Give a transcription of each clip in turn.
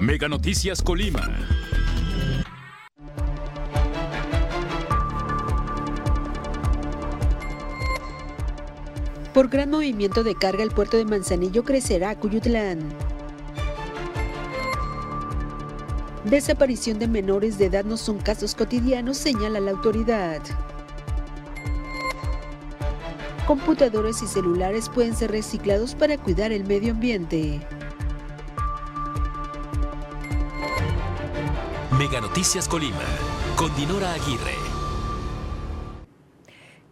Mega Noticias Colima. Por gran movimiento de carga, el puerto de Manzanillo crecerá a Cuyutlán. Desaparición de menores de edad no son casos cotidianos, señala la autoridad. Computadores y celulares pueden ser reciclados para cuidar el medio ambiente. Mega Noticias Colima, con Dinora Aguirre.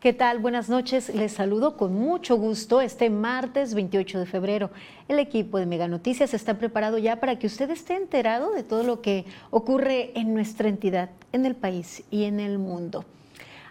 ¿Qué tal? Buenas noches. Les saludo con mucho gusto este martes 28 de febrero. El equipo de Mega Noticias está preparado ya para que usted esté enterado de todo lo que ocurre en nuestra entidad, en el país y en el mundo.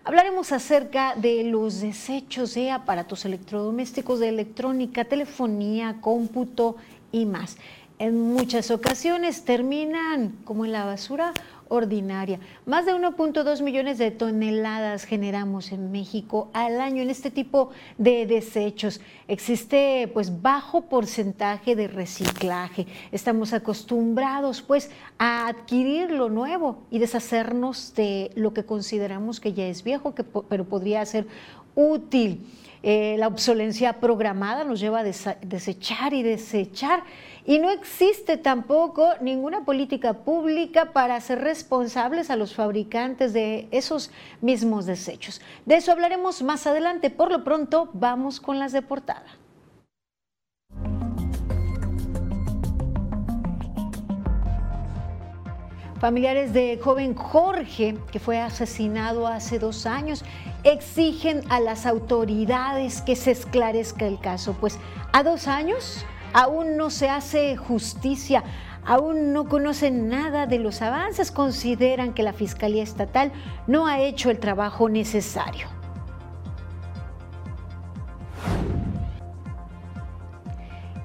Hablaremos acerca de los desechos de aparatos electrodomésticos, de electrónica, telefonía, cómputo y más. En muchas ocasiones terminan como en la basura ordinaria. Más de 1.2 millones de toneladas generamos en México al año en este tipo de desechos. Existe pues bajo porcentaje de reciclaje. Estamos acostumbrados pues a adquirir lo nuevo y deshacernos de lo que consideramos que ya es viejo, que, pero podría ser útil. Eh, la obsolencia programada nos lleva a desechar y desechar y no existe tampoco ninguna política pública para hacer responsables a los fabricantes de esos mismos desechos. De eso hablaremos más adelante. Por lo pronto, vamos con las de portada. Familiares de joven Jorge, que fue asesinado hace dos años, exigen a las autoridades que se esclarezca el caso. Pues a dos años aún no se hace justicia, aún no conocen nada de los avances, consideran que la Fiscalía Estatal no ha hecho el trabajo necesario.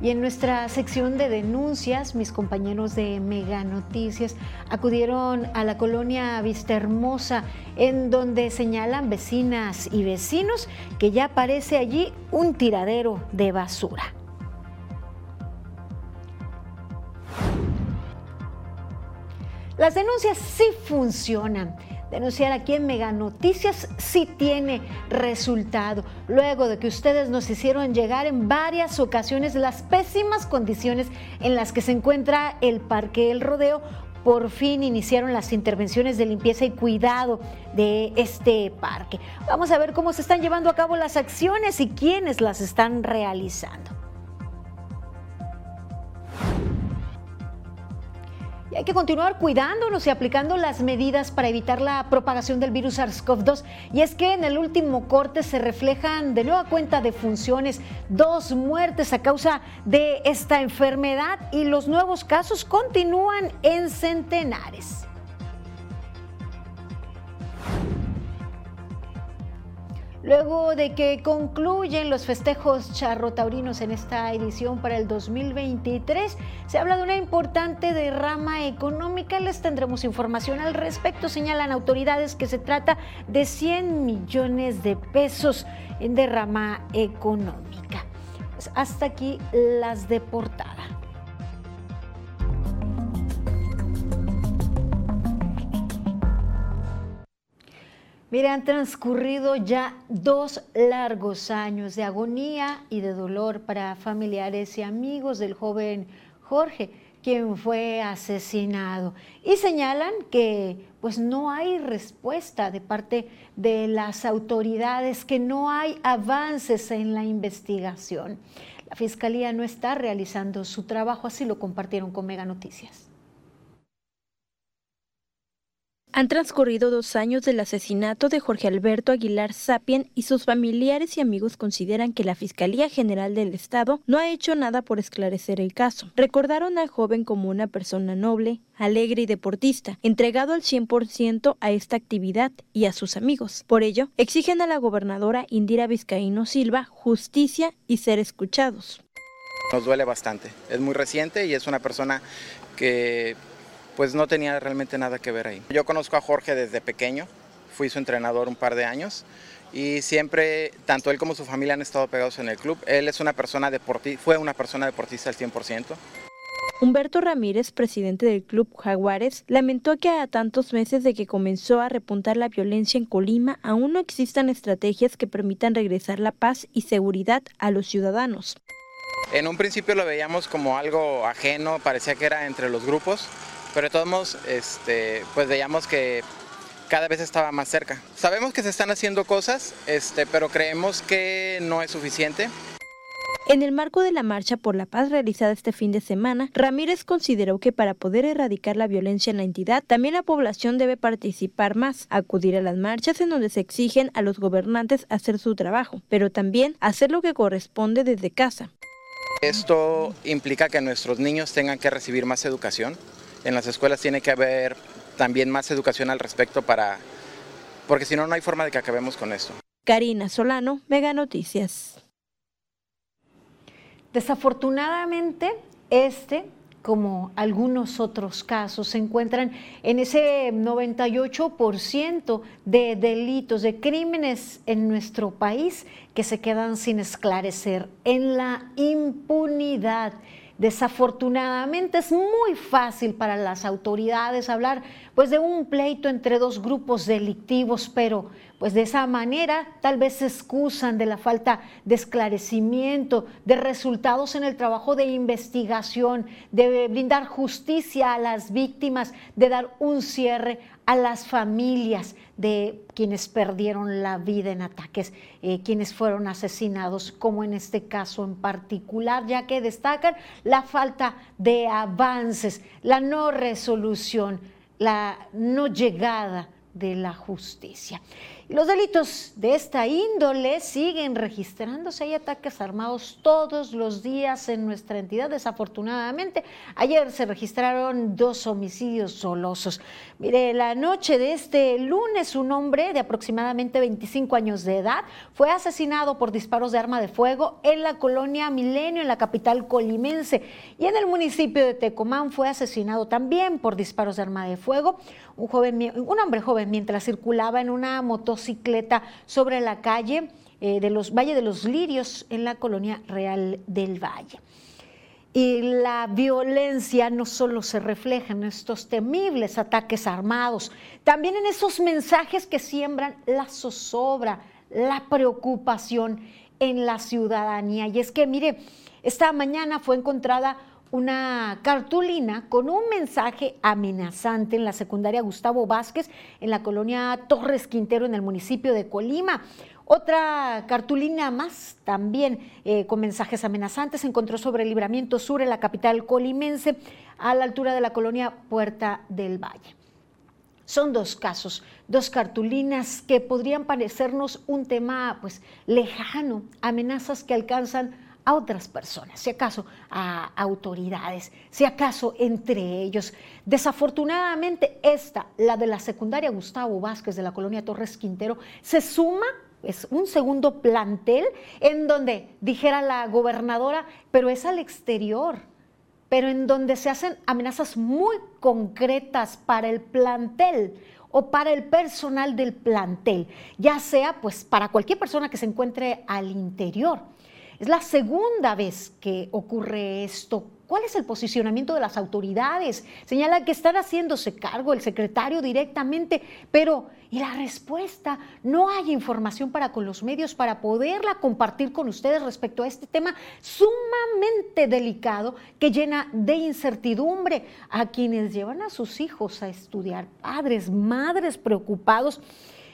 Y en nuestra sección de denuncias, mis compañeros de Mega Noticias acudieron a la colonia Vista Hermosa, en donde señalan vecinas y vecinos que ya aparece allí un tiradero de basura. Las denuncias sí funcionan. Denunciar aquí en Mega Noticias sí tiene resultado. Luego de que ustedes nos hicieron llegar en varias ocasiones las pésimas condiciones en las que se encuentra el Parque El Rodeo, por fin iniciaron las intervenciones de limpieza y cuidado de este parque. Vamos a ver cómo se están llevando a cabo las acciones y quiénes las están realizando. Y hay que continuar cuidándonos y aplicando las medidas para evitar la propagación del virus SARS-CoV-2. Y es que en el último corte se reflejan de nueva cuenta de funciones dos muertes a causa de esta enfermedad y los nuevos casos continúan en centenares. Luego de que concluyen los festejos charrotaurinos en esta edición para el 2023, se habla de una importante derrama económica. Les tendremos información al respecto. Señalan autoridades que se trata de 100 millones de pesos en derrama económica. Pues hasta aquí las de Mire, han transcurrido ya dos largos años de agonía y de dolor para familiares y amigos del joven Jorge, quien fue asesinado. Y señalan que pues no hay respuesta de parte de las autoridades, que no hay avances en la investigación. La Fiscalía no está realizando su trabajo, así lo compartieron con Mega Noticias. Han transcurrido dos años del asesinato de Jorge Alberto Aguilar Sapien y sus familiares y amigos consideran que la Fiscalía General del Estado no ha hecho nada por esclarecer el caso. Recordaron al joven como una persona noble, alegre y deportista, entregado al 100% a esta actividad y a sus amigos. Por ello, exigen a la gobernadora Indira Vizcaíno Silva justicia y ser escuchados. Nos duele bastante. Es muy reciente y es una persona que pues no tenía realmente nada que ver ahí. Yo conozco a Jorge desde pequeño, fui su entrenador un par de años y siempre, tanto él como su familia han estado pegados en el club. Él es una persona deportista, fue una persona deportista al 100%. Humberto Ramírez, presidente del Club Jaguares, lamentó que a tantos meses de que comenzó a repuntar la violencia en Colima, aún no existan estrategias que permitan regresar la paz y seguridad a los ciudadanos. En un principio lo veíamos como algo ajeno, parecía que era entre los grupos, pero de todos modos, este, pues veíamos que cada vez estaba más cerca. Sabemos que se están haciendo cosas, este, pero creemos que no es suficiente. En el marco de la Marcha por la Paz realizada este fin de semana, Ramírez consideró que para poder erradicar la violencia en la entidad, también la población debe participar más, acudir a las marchas en donde se exigen a los gobernantes hacer su trabajo, pero también hacer lo que corresponde desde casa. Esto implica que nuestros niños tengan que recibir más educación. En las escuelas tiene que haber también más educación al respecto para porque si no no hay forma de que acabemos con esto. Karina Solano, Mega Noticias. Desafortunadamente, este, como algunos otros casos, se encuentran en ese 98% de delitos, de crímenes en nuestro país que se quedan sin esclarecer, en la impunidad. Desafortunadamente es muy fácil para las autoridades hablar pues de un pleito entre dos grupos delictivos, pero pues de esa manera tal vez se excusan de la falta de esclarecimiento, de resultados en el trabajo de investigación, de brindar justicia a las víctimas, de dar un cierre a las familias de quienes perdieron la vida en ataques, eh, quienes fueron asesinados, como en este caso en particular, ya que destacan la falta de avances, la no resolución, la no llegada de la justicia. Los delitos de esta índole siguen registrándose. Hay ataques armados todos los días en nuestra entidad. Desafortunadamente, ayer se registraron dos homicidios solosos. Mire, la noche de este lunes, un hombre de aproximadamente 25 años de edad fue asesinado por disparos de arma de fuego en la colonia Milenio, en la capital colimense. Y en el municipio de Tecomán fue asesinado también por disparos de arma de fuego un, joven, un hombre joven mientras circulaba en una motocicleta sobre la calle eh, de los Valle de los Lirios en la colonia Real del Valle. Y la violencia no solo se refleja en estos temibles ataques armados, también en esos mensajes que siembran la zozobra, la preocupación en la ciudadanía. Y es que, mire, esta mañana fue encontrada una cartulina con un mensaje amenazante en la secundaria Gustavo Vázquez en la colonia Torres Quintero en el municipio de Colima. Otra cartulina más también eh, con mensajes amenazantes se encontró sobre el Libramiento Sur en la capital colimense a la altura de la colonia Puerta del Valle. Son dos casos, dos cartulinas que podrían parecernos un tema pues lejano, amenazas que alcanzan a otras personas, si acaso a autoridades, si acaso entre ellos. Desafortunadamente esta, la de la secundaria Gustavo Vázquez de la colonia Torres Quintero, se suma es un segundo plantel en donde dijera la gobernadora, pero es al exterior, pero en donde se hacen amenazas muy concretas para el plantel o para el personal del plantel, ya sea pues para cualquier persona que se encuentre al interior. Es la segunda vez que ocurre esto. ¿Cuál es el posicionamiento de las autoridades? Señala que están haciéndose cargo el secretario directamente, pero ¿y la respuesta? No hay información para con los medios para poderla compartir con ustedes respecto a este tema sumamente delicado que llena de incertidumbre a quienes llevan a sus hijos a estudiar, padres, madres preocupados.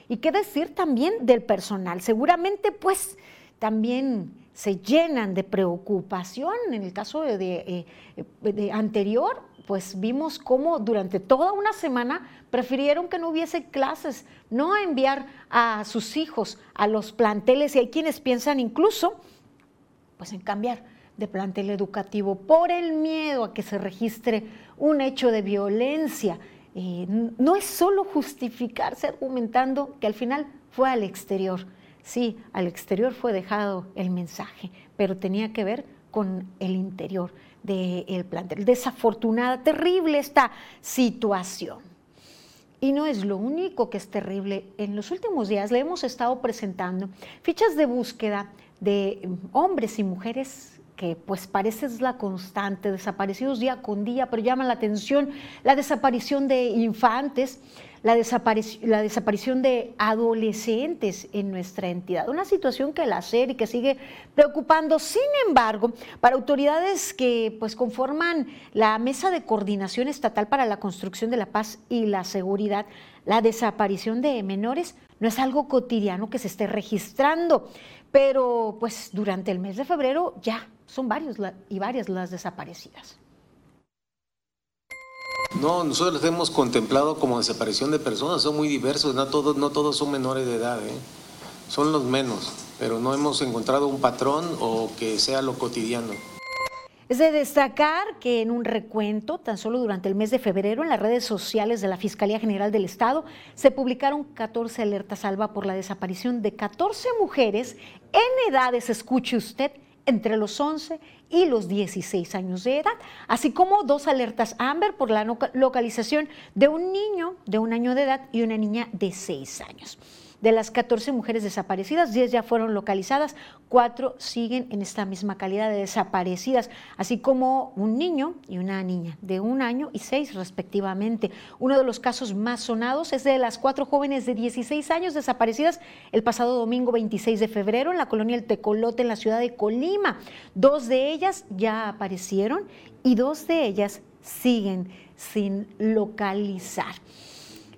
¿Y qué decir también del personal? Seguramente pues también se llenan de preocupación. En el caso de, eh, anterior, pues vimos cómo durante toda una semana prefirieron que no hubiese clases, no enviar a sus hijos a los planteles y hay quienes piensan incluso pues en cambiar de plantel educativo por el miedo a que se registre un hecho de violencia. Eh, no es solo justificarse argumentando que al final fue al exterior Sí, al exterior fue dejado el mensaje, pero tenía que ver con el interior del plantel. Desafortunada, terrible esta situación. Y no es lo único que es terrible. En los últimos días le hemos estado presentando fichas de búsqueda de hombres y mujeres que pues parece es la constante, desaparecidos día con día, pero llama la atención la desaparición de infantes, la, desaparición de adolescentes en nuestra entidad. Una situación que la y que sigue preocupando. Sin embargo, para autoridades que pues conforman la Mesa de Coordinación Estatal para la Construcción de la Paz y la Seguridad, la desaparición de menores no es algo cotidiano que se esté registrando, pero pues durante el mes de febrero ya son varios y varias las desaparecidas. No, nosotros los hemos contemplado como desaparición de personas, son muy diversos, no todos, no todos son menores de edad, ¿eh? son los menos, pero no hemos encontrado un patrón o que sea lo cotidiano. Es de destacar que en un recuento, tan solo durante el mes de febrero, en las redes sociales de la Fiscalía General del Estado, se publicaron 14 alertas salva por la desaparición de 14 mujeres en edades, escuche usted, entre los 11 y los 16 años de edad, así como dos alertas Amber por la localización de un niño de un año de edad y una niña de 6 años. De las 14 mujeres desaparecidas, 10 ya fueron localizadas, 4 siguen en esta misma calidad de desaparecidas, así como un niño y una niña de un año y 6 respectivamente. Uno de los casos más sonados es de las cuatro jóvenes de 16 años desaparecidas el pasado domingo 26 de febrero en la colonia El Tecolote en la ciudad de Colima. Dos de ellas ya aparecieron y dos de ellas siguen sin localizar.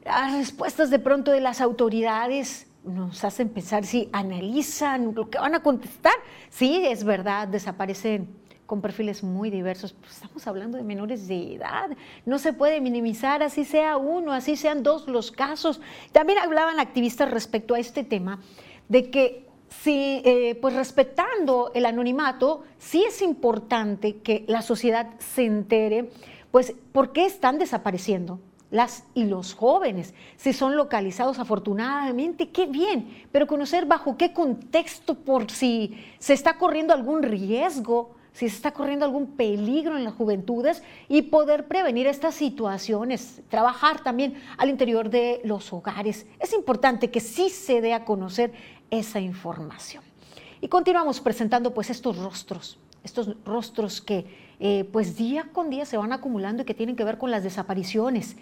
Las respuestas de pronto de las autoridades nos hacen pensar si analizan lo que van a contestar. Sí, es verdad, desaparecen con perfiles muy diversos. Pues estamos hablando de menores de edad. No se puede minimizar, así sea uno, así sean dos los casos. También hablaban activistas respecto a este tema de que eh, pues respetando el anonimato, sí es importante que la sociedad se entere, pues, por qué están desapareciendo las y los jóvenes. Si son localizados afortunadamente, qué bien, pero conocer bajo qué contexto, por si se está corriendo algún riesgo, si se está corriendo algún peligro en las juventudes y poder prevenir estas situaciones, trabajar también al interior de los hogares. Es importante que sí se dé a conocer esa información. Y continuamos presentando pues estos rostros, estos rostros que eh, pues día con día se van acumulando y que tienen que ver con las desapariciones.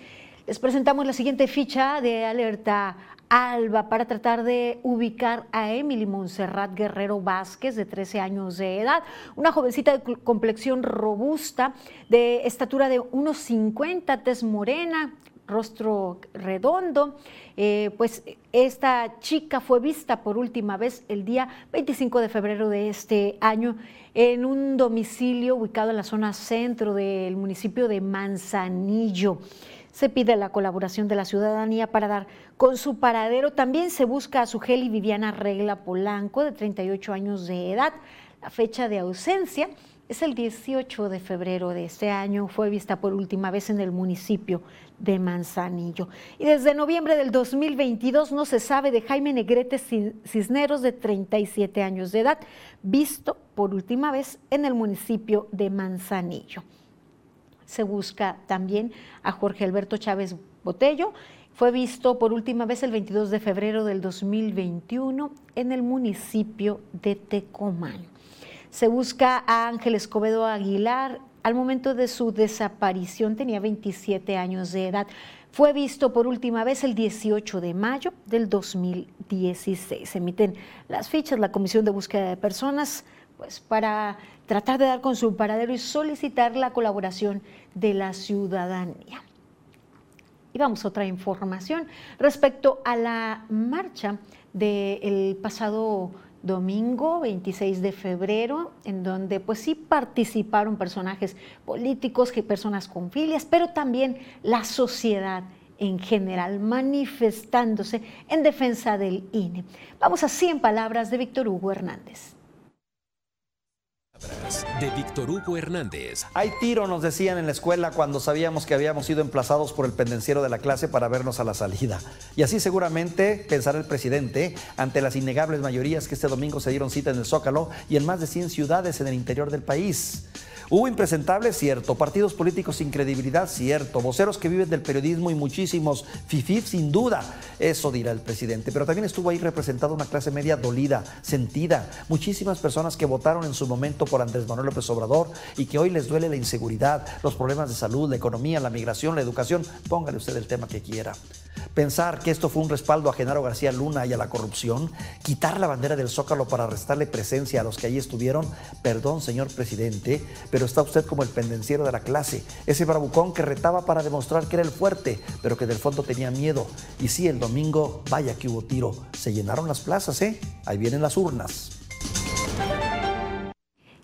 Les presentamos la siguiente ficha de alerta ALBA para tratar de ubicar a Emily Montserrat Guerrero Vázquez, de 13 años de edad, una jovencita de complexión robusta, de estatura de unos 50, tez morena, rostro redondo. Eh, pues esta chica fue vista por última vez el día 25 de febrero de este año en un domicilio ubicado en la zona centro del municipio de Manzanillo. Se pide la colaboración de la ciudadanía para dar con su paradero. También se busca a su Geli Viviana Regla Polanco, de 38 años de edad. La fecha de ausencia es el 18 de febrero de este año. Fue vista por última vez en el municipio de Manzanillo. Y desde noviembre del 2022 no se sabe de Jaime Negrete Cisneros, de 37 años de edad, visto por última vez en el municipio de Manzanillo. Se busca también a Jorge Alberto Chávez Botello. Fue visto por última vez el 22 de febrero del 2021 en el municipio de Tecomán. Se busca a Ángel Escobedo Aguilar. Al momento de su desaparición tenía 27 años de edad. Fue visto por última vez el 18 de mayo del 2016. Se emiten las fichas, la Comisión de Búsqueda de Personas, pues para tratar de dar con su paradero y solicitar la colaboración de la ciudadanía. Y vamos a otra información respecto a la marcha del pasado domingo 26 de febrero, en donde pues sí participaron personajes políticos, personas con filias, pero también la sociedad en general manifestándose en defensa del INE. Vamos a 100 palabras de Víctor Hugo Hernández. De Víctor Hugo Hernández. Hay tiro, nos decían en la escuela cuando sabíamos que habíamos sido emplazados por el pendenciero de la clase para vernos a la salida. Y así seguramente pensará el presidente ante las innegables mayorías que este domingo se dieron cita en el Zócalo y en más de 100 ciudades en el interior del país. Hubo impresentables, cierto. Partidos políticos sin credibilidad, cierto. Voceros que viven del periodismo y muchísimos fifif, sin duda. Eso dirá el presidente. Pero también estuvo ahí representada una clase media dolida, sentida. Muchísimas personas que votaron en su momento por Andrés Manuel López Obrador y que hoy les duele la inseguridad, los problemas de salud, la economía, la migración, la educación. Póngale usted el tema que quiera. Pensar que esto fue un respaldo a Genaro García Luna y a la corrupción, quitar la bandera del Zócalo para restarle presencia a los que allí estuvieron, perdón, señor presidente, pero está usted como el pendenciero de la clase, ese bravucón que retaba para demostrar que era el fuerte, pero que del fondo tenía miedo. Y sí, el domingo, vaya que hubo tiro, se llenaron las plazas, ¿eh? Ahí vienen las urnas.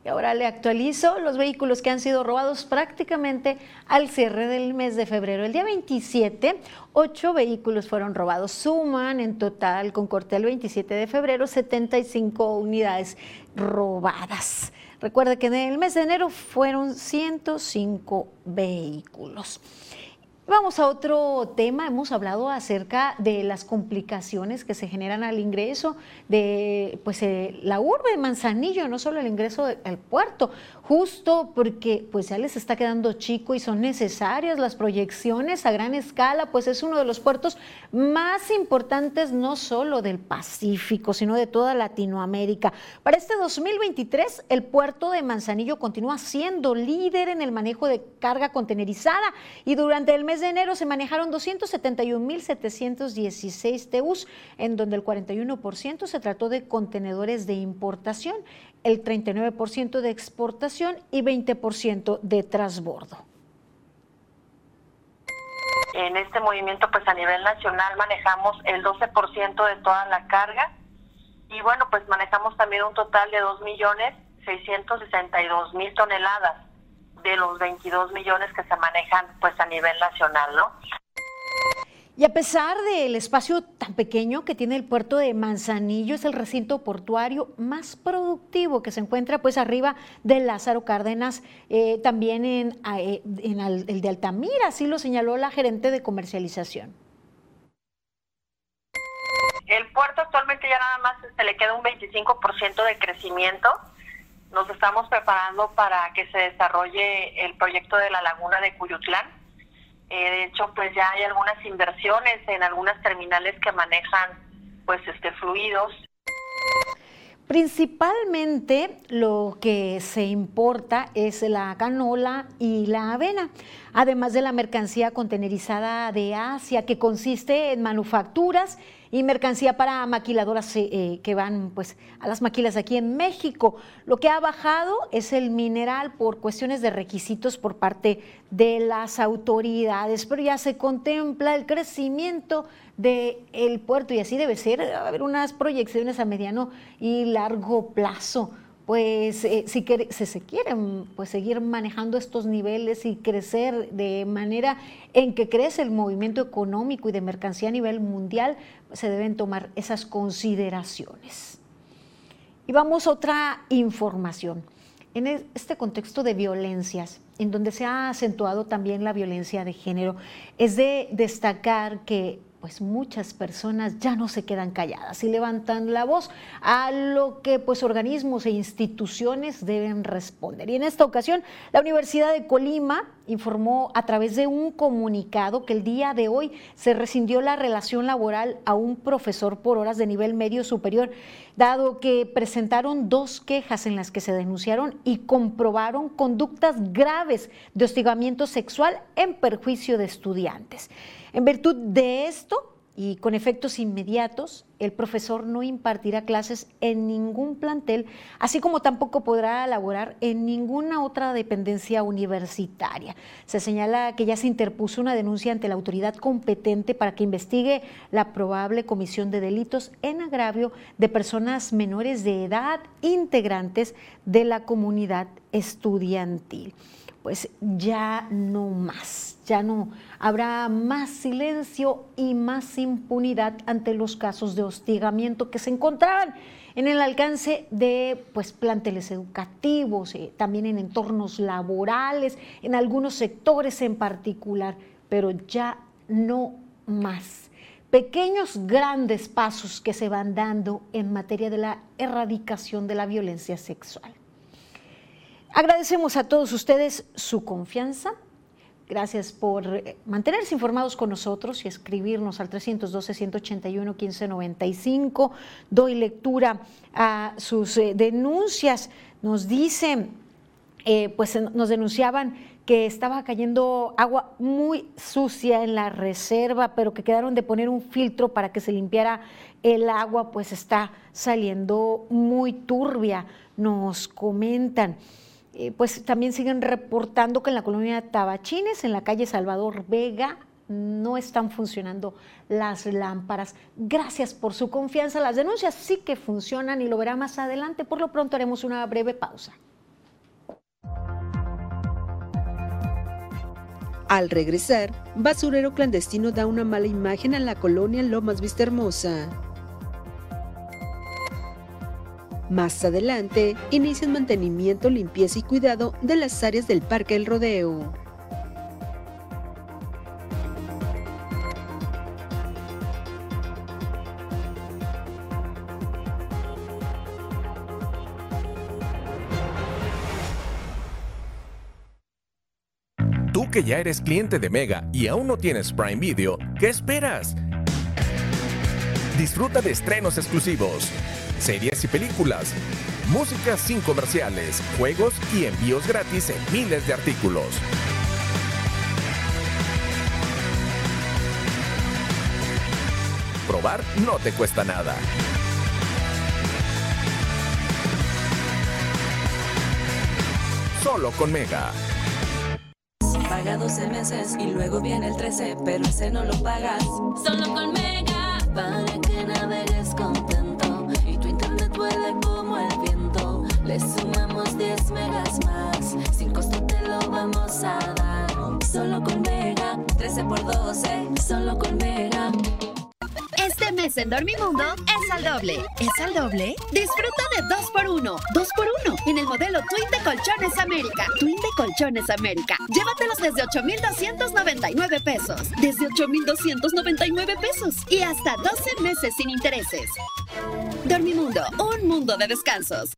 Y ahora le actualizo los vehículos que han sido robados prácticamente al cierre del mes de febrero. El día 27, ocho vehículos fueron robados. Suman en total, con corte al 27 de febrero, 75 unidades robadas. Recuerde que en el mes de enero fueron 105 vehículos. Vamos a otro tema. Hemos hablado acerca de las complicaciones que se generan al ingreso de pues, eh, la urbe de Manzanillo, no solo el ingreso al puerto, justo porque pues, ya les está quedando chico y son necesarias las proyecciones a gran escala, pues es uno de los puertos más importantes no solo del Pacífico, sino de toda Latinoamérica. Para este 2023, el puerto de Manzanillo continúa siendo líder en el manejo de carga contenerizada y durante el mes de enero se manejaron 271.716 TEUs, en donde el 41% se trató de contenedores de importación, el 39% de exportación y 20% de transbordo. En este movimiento, pues a nivel nacional manejamos el 12% de toda la carga y bueno, pues manejamos también un total de 2.662.000 toneladas de los 22 millones que se manejan pues a nivel nacional, ¿no? Y a pesar del espacio tan pequeño que tiene el puerto de Manzanillo, es el recinto portuario más productivo que se encuentra pues arriba de Lázaro Cárdenas, eh, también en, eh, en el de Altamira, así lo señaló la gerente de comercialización. El puerto actualmente ya nada más se le queda un 25% de crecimiento nos estamos preparando para que se desarrolle el proyecto de la laguna de Cuyutlán. Eh, de hecho, pues ya hay algunas inversiones en algunas terminales que manejan pues este fluidos. Principalmente lo que se importa es la canola y la avena, además de la mercancía contenerizada de Asia, que consiste en manufacturas y mercancía para maquiladoras eh, eh, que van pues a las maquilas aquí en México. Lo que ha bajado es el mineral por cuestiones de requisitos por parte de las autoridades, pero ya se contempla el crecimiento del puerto y así debe ser, haber unas proyecciones a mediano y largo plazo pues eh, si, se quieren pues, seguir manejando estos niveles y crecer de manera en que crece el movimiento económico y de mercancía a nivel mundial, se deben tomar esas consideraciones. Y vamos a otra información. En este contexto de violencias, en donde se ha acentuado también la violencia de género, es de destacar que pues muchas personas ya no se quedan calladas y levantan la voz a lo que pues organismos e instituciones deben responder. Y en esta ocasión, la Universidad de Colima informó a través de un comunicado que el día de hoy se rescindió la relación laboral a un profesor por horas de nivel medio superior, dado que presentaron dos quejas en las que se denunciaron y comprobaron conductas graves de hostigamiento sexual en perjuicio de estudiantes. En virtud de esto, y con efectos inmediatos, el profesor no impartirá clases en ningún plantel, así como tampoco podrá elaborar en ninguna otra dependencia universitaria. Se señala que ya se interpuso una denuncia ante la autoridad competente para que investigue la probable comisión de delitos en agravio de personas menores de edad integrantes de la comunidad estudiantil pues ya no más, ya no habrá más silencio y más impunidad ante los casos de hostigamiento que se encontraban en el alcance de pues, planteles educativos, eh, también en entornos laborales, en algunos sectores en particular, pero ya no más. Pequeños, grandes pasos que se van dando en materia de la erradicación de la violencia sexual. Agradecemos a todos ustedes su confianza. Gracias por eh, mantenerse informados con nosotros y escribirnos al 312-181-1595. Doy lectura a sus eh, denuncias. Nos dicen, eh, pues nos denunciaban que estaba cayendo agua muy sucia en la reserva, pero que quedaron de poner un filtro para que se limpiara el agua, pues está saliendo muy turbia, nos comentan. Eh, pues también siguen reportando que en la colonia Tabachines, en la calle Salvador Vega, no están funcionando las lámparas. Gracias por su confianza. Las denuncias sí que funcionan y lo verá más adelante. Por lo pronto haremos una breve pausa. Al regresar, basurero clandestino da una mala imagen a la colonia Lomas Vista Más adelante, inician mantenimiento, limpieza y cuidado de las áreas del Parque El Rodeo. Tú que ya eres cliente de Mega y aún no tienes Prime Video, ¿qué esperas? Disfruta de estrenos exclusivos series y películas, música sin comerciales, juegos y envíos gratis en miles de artículos. Probar no te cuesta nada. Solo con Mega. Paga 12 meses y luego viene el 13, pero ese no lo pagas. Solo con Mega, para 10 megas más, sin costo te lo vamos a dar. Solo con Mega, 13 por 12, solo con Mega. Este mes en Dormimundo es al doble. ¿Es al doble? Disfruta de 2x1. 2x1 en el modelo Twin de Colchones América. Twin de Colchones América. Llévatelos desde 8,299 pesos. Desde 8,299 pesos. Y hasta 12 meses sin intereses. Dormimundo, un mundo de descansos.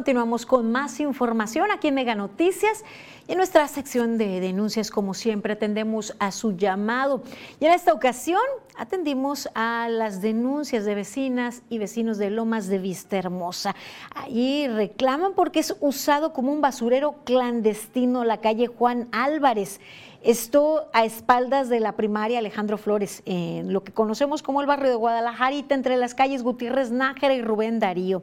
Continuamos con más información aquí en Mega Noticias y en nuestra sección de denuncias, como siempre, atendemos a su llamado. Y en esta ocasión atendimos a las denuncias de vecinas y vecinos de Lomas de Vista Hermosa. Allí reclaman porque es usado como un basurero clandestino la calle Juan Álvarez. Esto a espaldas de la primaria Alejandro Flores, en lo que conocemos como el barrio de Guadalajarita, entre las calles Gutiérrez Nájera y Rubén Darío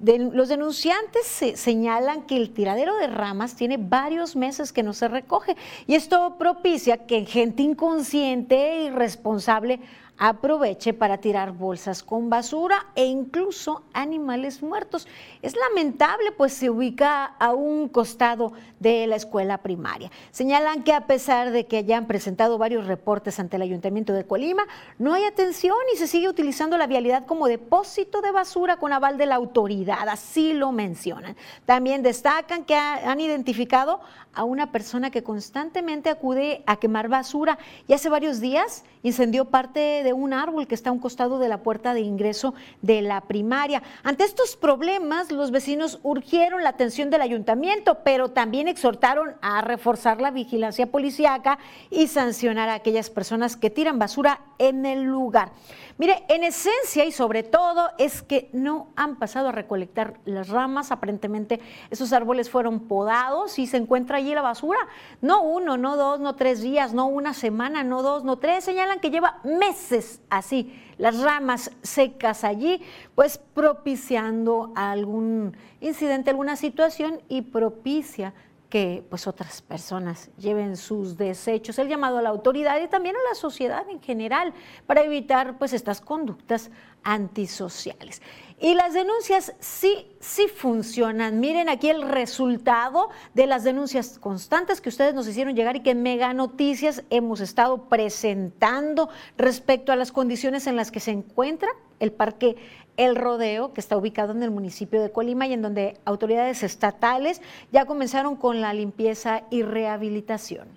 los denunciantes señalan que el tiradero de ramas tiene varios meses que no se recoge. Y esto propicia que gente inconsciente e irresponsable aproveche para tirar bolsas con basura e incluso animales muertos. Es lamentable, pues se ubica a un costado de la escuela primaria. Señalan que a pesar de que hayan presentado varios reportes ante el Ayuntamiento de Colima, no hay atención y se sigue utilizando la vialidad como depósito de basura con aval de la autoridad, así lo mencionan. También destacan que han identificado a una persona que constantemente acude a quemar basura y hace varios días incendió parte de un árbol que está a un costado de la puerta de ingreso de la primaria. Ante estos problemas, los vecinos urgieron la atención del ayuntamiento, pero también exhortaron a reforzar la vigilancia policíaca y sancionar a aquellas personas que tiran basura en el lugar. Mire, en esencia y sobre todo es que no han pasado a recolectar las ramas. Aparentemente esos árboles fueron podados y se encuentra allí la basura. No uno, no dos, no tres días, no una semana, no dos, no tres. Señalan que lleva meses así, las ramas secas allí, pues propiciando algún incidente, alguna situación y propicia que pues otras personas lleven sus desechos, el llamado a la autoridad y también a la sociedad en general para evitar pues estas conductas antisociales. Y las denuncias sí, sí funcionan. Miren aquí el resultado de las denuncias constantes que ustedes nos hicieron llegar y que Mega Noticias hemos estado presentando respecto a las condiciones en las que se encuentra el Parque El Rodeo, que está ubicado en el municipio de Colima y en donde autoridades estatales ya comenzaron con la limpieza y rehabilitación.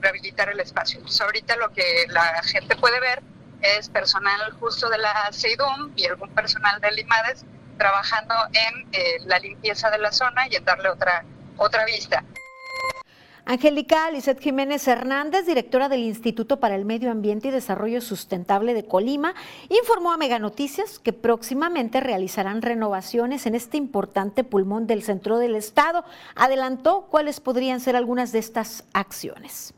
Rehabilitar el espacio. Entonces ahorita lo que la gente puede ver es personal justo de la CEIDUM y algún personal del IMADES trabajando en eh, la limpieza de la zona y en darle otra, otra vista. Angélica Lizeth Jiménez Hernández, directora del Instituto para el Medio Ambiente y Desarrollo Sustentable de Colima, informó a Mega Noticias que próximamente realizarán renovaciones en este importante pulmón del centro del estado. Adelantó cuáles podrían ser algunas de estas acciones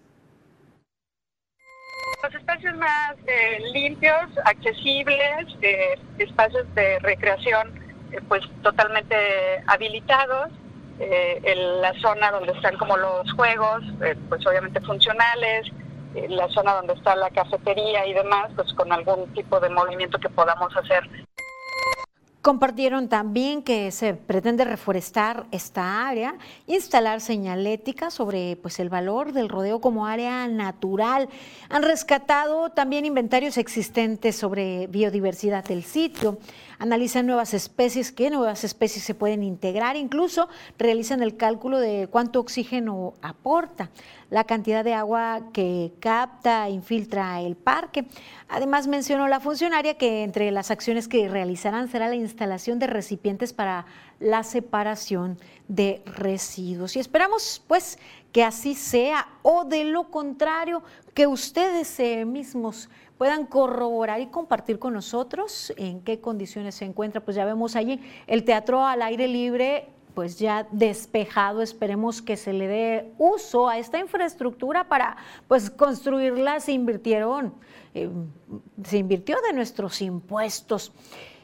los espacios más eh, limpios, accesibles, eh, espacios de recreación eh, pues totalmente habilitados, en la zona donde están como los juegos, pues obviamente funcionales, la zona donde está la cafetería y demás, pues con algún tipo de movimiento que podamos hacer Compartieron también que se pretende reforestar esta área, instalar señalética sobre pues, el valor del rodeo como área natural. Han rescatado también inventarios existentes sobre biodiversidad del sitio analizan nuevas especies, qué nuevas especies se pueden integrar, incluso realizan el cálculo de cuánto oxígeno aporta, la cantidad de agua que capta, infiltra el parque. Además mencionó la funcionaria que entre las acciones que realizarán será la instalación de recipientes para la separación de residuos. Y esperamos pues que así sea o de lo contrario, que ustedes mismos puedan corroborar y compartir con nosotros en qué condiciones se encuentra. Pues ya vemos allí el teatro al aire libre pues ya despejado, esperemos que se le dé uso a esta infraestructura para pues construirla, se invirtieron, eh, se invirtió de nuestros impuestos.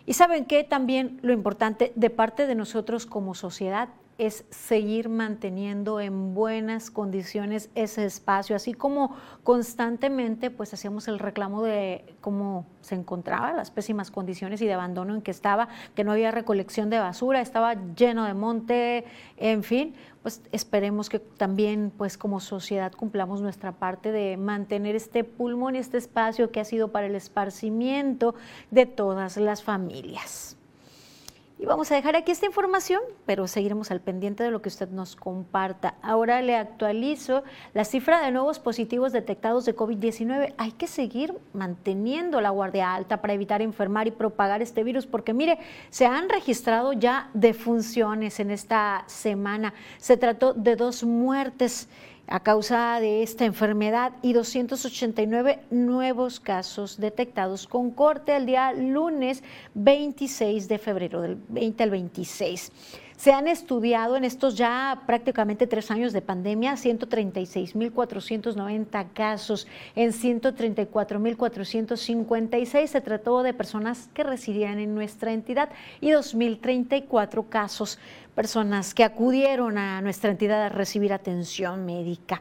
Y saben que también lo importante de parte de nosotros como sociedad es seguir manteniendo en buenas condiciones ese espacio, así como constantemente pues hacíamos el reclamo de cómo se encontraba, las pésimas condiciones y de abandono en que estaba, que no había recolección de basura, estaba lleno de monte, en fin, pues esperemos que también pues como sociedad cumplamos nuestra parte de mantener este pulmón y este espacio que ha sido para el esparcimiento de todas las familias. Y vamos a dejar aquí esta información, pero seguiremos al pendiente de lo que usted nos comparta. Ahora le actualizo la cifra de nuevos positivos detectados de COVID-19. Hay que seguir manteniendo la guardia alta para evitar enfermar y propagar este virus, porque mire, se han registrado ya defunciones en esta semana. Se trató de dos muertes a causa de esta enfermedad y 289 nuevos casos detectados con corte el día lunes 26 de febrero, del 20 al 26. Se han estudiado en estos ya prácticamente tres años de pandemia 136.490 casos en 134.456. Se trató de personas que residían en nuestra entidad y 2.034 casos personas que acudieron a nuestra entidad a recibir atención médica.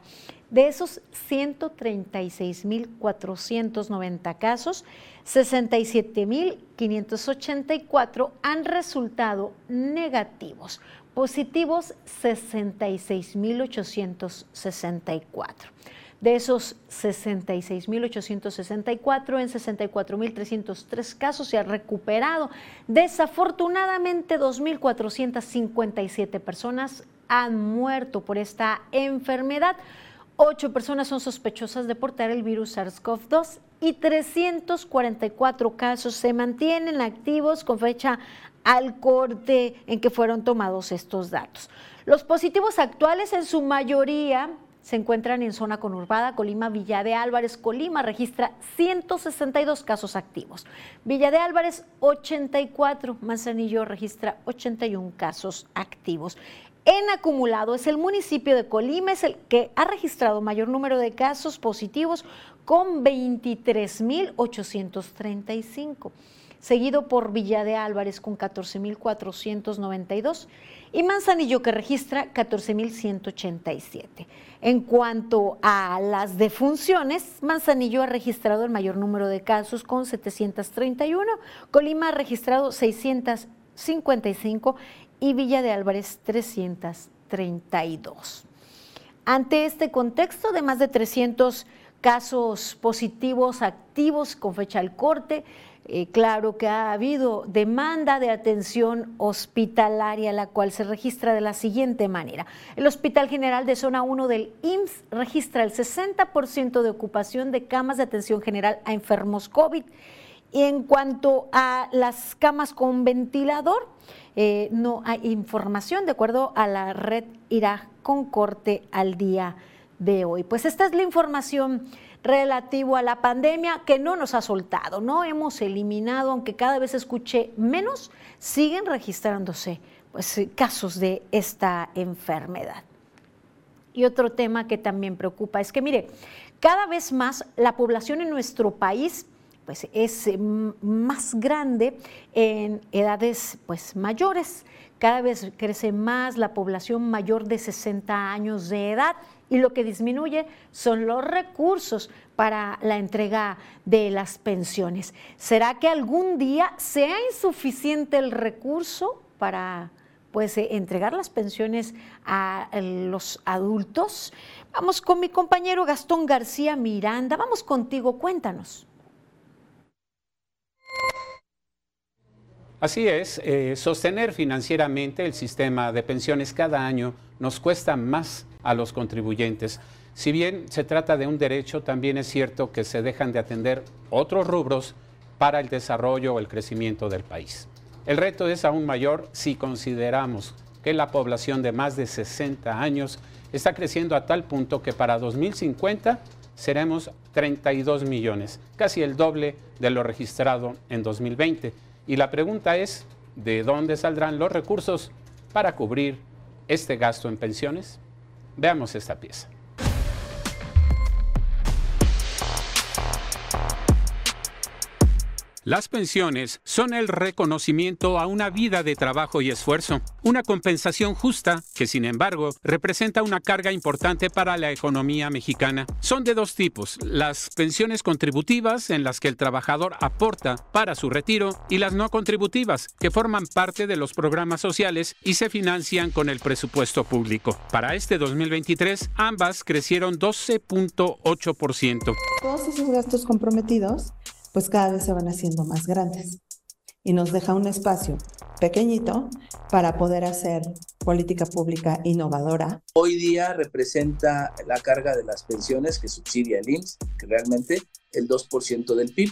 De esos 136.490 casos, 67.584 han resultado negativos, positivos 66.864. De esos 66.864, en 64.303 casos se ha recuperado. Desafortunadamente, 2.457 personas han muerto por esta enfermedad. Ocho personas son sospechosas de portar el virus SARS-CoV-2 y 344 casos se mantienen activos con fecha al corte en que fueron tomados estos datos. Los positivos actuales en su mayoría se encuentran en zona conurbada, Colima, Villa de Álvarez. Colima registra 162 casos activos. Villa de Álvarez, 84. Manzanillo registra 81 casos activos. En acumulado es el municipio de Colima, es el que ha registrado mayor número de casos positivos con 23.835 seguido por Villa de Álvarez con 14.492 y Manzanillo que registra 14.187. En cuanto a las defunciones, Manzanillo ha registrado el mayor número de casos con 731, Colima ha registrado 655 y Villa de Álvarez 332. Ante este contexto de más de 300 casos positivos activos con fecha al corte, eh, claro que ha habido demanda de atención hospitalaria, la cual se registra de la siguiente manera. El Hospital General de Zona 1 del IMSS registra el 60% de ocupación de camas de atención general a enfermos COVID. Y en cuanto a las camas con ventilador, eh, no hay información de acuerdo a la red irá con corte al día de hoy. Pues esta es la información relativo a la pandemia que no nos ha soltado, no hemos eliminado, aunque cada vez escuche menos, siguen registrándose pues, casos de esta enfermedad. Y otro tema que también preocupa es que, mire, cada vez más la población en nuestro país pues, es eh, más grande en edades pues, mayores. Cada vez crece más la población mayor de 60 años de edad y lo que disminuye son los recursos para la entrega de las pensiones. ¿Será que algún día sea insuficiente el recurso para pues, eh, entregar las pensiones a los adultos? Vamos con mi compañero Gastón García Miranda. Vamos contigo, cuéntanos. Así es, eh, sostener financieramente el sistema de pensiones cada año nos cuesta más a los contribuyentes. Si bien se trata de un derecho, también es cierto que se dejan de atender otros rubros para el desarrollo o el crecimiento del país. El reto es aún mayor si consideramos que la población de más de 60 años está creciendo a tal punto que para 2050 seremos 32 millones, casi el doble de lo registrado en 2020 y la pregunta es, ¿de dónde saldrán los recursos para cubrir este gasto en pensiones? Veamos esta pieza. Las pensiones son el reconocimiento a una vida de trabajo y esfuerzo, una compensación justa que sin embargo representa una carga importante para la economía mexicana. Son de dos tipos, las pensiones contributivas en las que el trabajador aporta para su retiro y las no contributivas que forman parte de los programas sociales y se financian con el presupuesto público. Para este 2023 ambas crecieron 12.8%. Todos esos gastos comprometidos pues cada vez se van haciendo más grandes. Y nos deja un espacio pequeñito para poder hacer política pública innovadora. Hoy día representa la carga de las pensiones que subsidia el IMSS, que realmente el 2% del PIB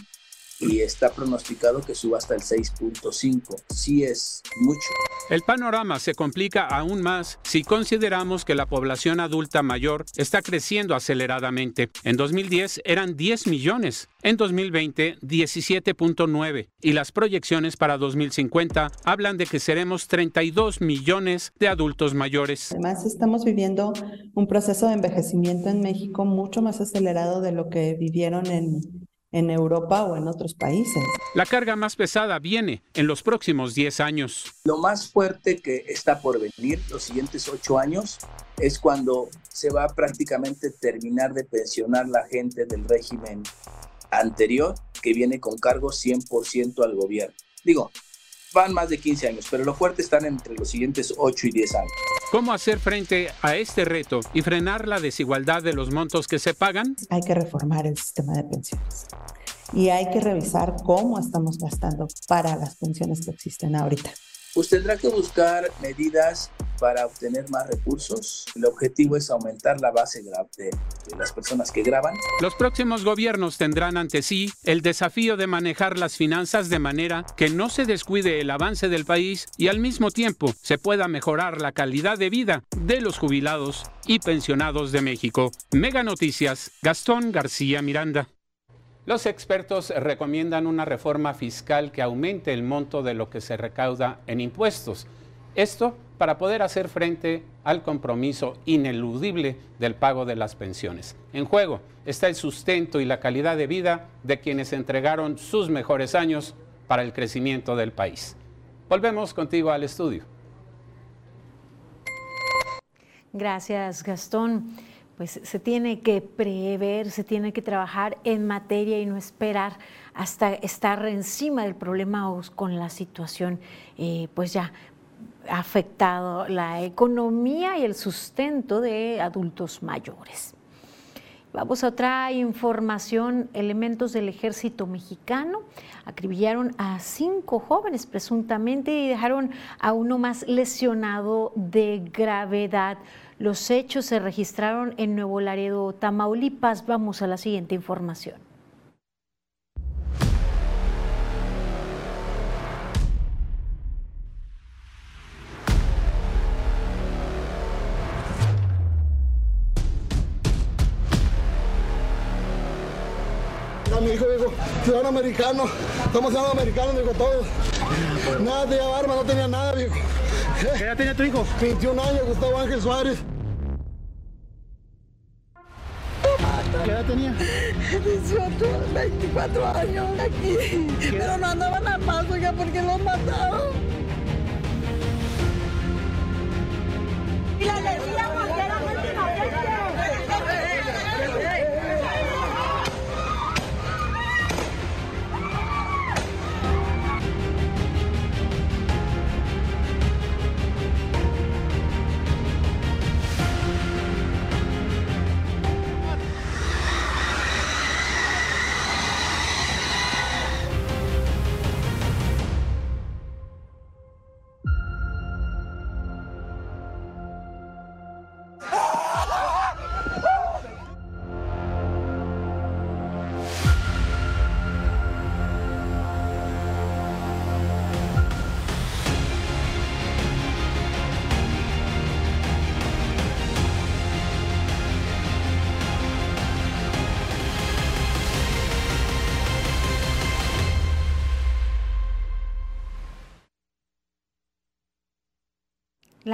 y está pronosticado que suba hasta el 6.5. Sí es mucho. El panorama se complica aún más si consideramos que la población adulta mayor está creciendo aceleradamente. En 2010 eran 10 millones, en 2020 17.9 y las proyecciones para 2050 hablan de que seremos 32 millones de adultos mayores. Además estamos viviendo un proceso de envejecimiento en México mucho más acelerado de lo que vivieron en en Europa o en otros países. La carga más pesada viene en los próximos 10 años. Lo más fuerte que está por venir los siguientes 8 años es cuando se va a prácticamente terminar de pensionar la gente del régimen anterior que viene con cargo 100% al gobierno. Digo, van más de 15 años, pero lo fuerte están entre los siguientes 8 y 10 años. ¿Cómo hacer frente a este reto y frenar la desigualdad de los montos que se pagan? Hay que reformar el sistema de pensiones y hay que revisar cómo estamos gastando para las pensiones que existen ahorita. Pues tendrá que buscar medidas para obtener más recursos. El objetivo es aumentar la base de, de, las personas que graban. Los próximos gobiernos tendrán ante sí el desafío de manejar las finanzas de manera que no se descuide el avance del país y al mismo tiempo se pueda mejorar la calidad de vida de los jubilados y pensionados de México. Mega Noticias, Gastón García Miranda. Los expertos recomiendan una reforma fiscal que aumente el monto de lo que se recauda en impuestos. Esto para poder hacer frente al compromiso ineludible del pago de las pensiones. En juego está el sustento y la calidad de vida de quienes entregaron sus mejores años para el crecimiento del país. Volvemos contigo al estudio. Gracias, Gastón pues se tiene que prever, se tiene que trabajar en materia y no esperar hasta estar encima del problema o con la situación, eh, pues ya afectado la economía y el sustento de adultos mayores. Vamos a otra información. Elementos del ejército mexicano acribillaron a cinco jóvenes presuntamente y dejaron a uno más lesionado de gravedad. Los hechos se registraron en Nuevo Laredo, Tamaulipas. Vamos a la siguiente información. Digo, ciudadano americano, estamos ciudadanos americanos, digo, todos. Nada tenía arma, no tenía nada, viejo. ¿Qué edad tenía tu hijo? 21 años, Gustavo Ángel Suárez. ¿Qué edad tenía? 18, 24 años aquí. Pero no andaban a paso ya porque los mataron. Y la decíamos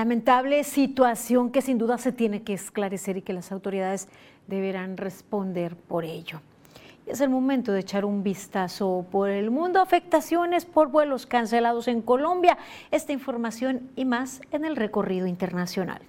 Lamentable situación que sin duda se tiene que esclarecer y que las autoridades deberán responder por ello. Es el momento de echar un vistazo por el mundo. Afectaciones por vuelos cancelados en Colombia. Esta información y más en el recorrido internacional.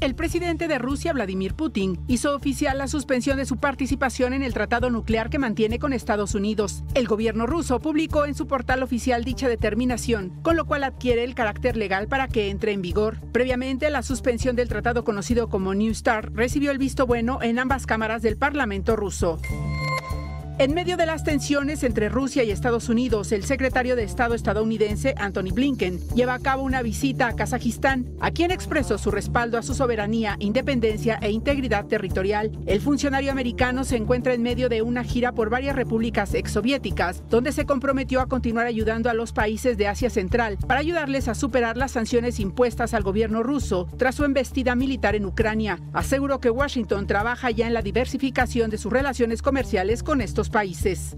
El presidente de Rusia, Vladimir Putin, hizo oficial la suspensión de su participación en el tratado nuclear que mantiene con Estados Unidos. El gobierno ruso publicó en su portal oficial dicha determinación, con lo cual adquiere el carácter legal para que entre en vigor. Previamente, la suspensión del tratado conocido como New START recibió el visto bueno en ambas cámaras del Parlamento ruso. En medio de las tensiones entre Rusia y Estados Unidos, el secretario de Estado estadounidense Anthony Blinken lleva a cabo una visita a Kazajistán, a quien expresó su respaldo a su soberanía, independencia e integridad territorial. El funcionario americano se encuentra en medio de una gira por varias repúblicas exsoviéticas, donde se comprometió a continuar ayudando a los países de Asia Central para ayudarles a superar las sanciones impuestas al gobierno ruso tras su embestida militar en Ucrania. Aseguró que Washington trabaja ya en la diversificación de sus relaciones comerciales con estos países.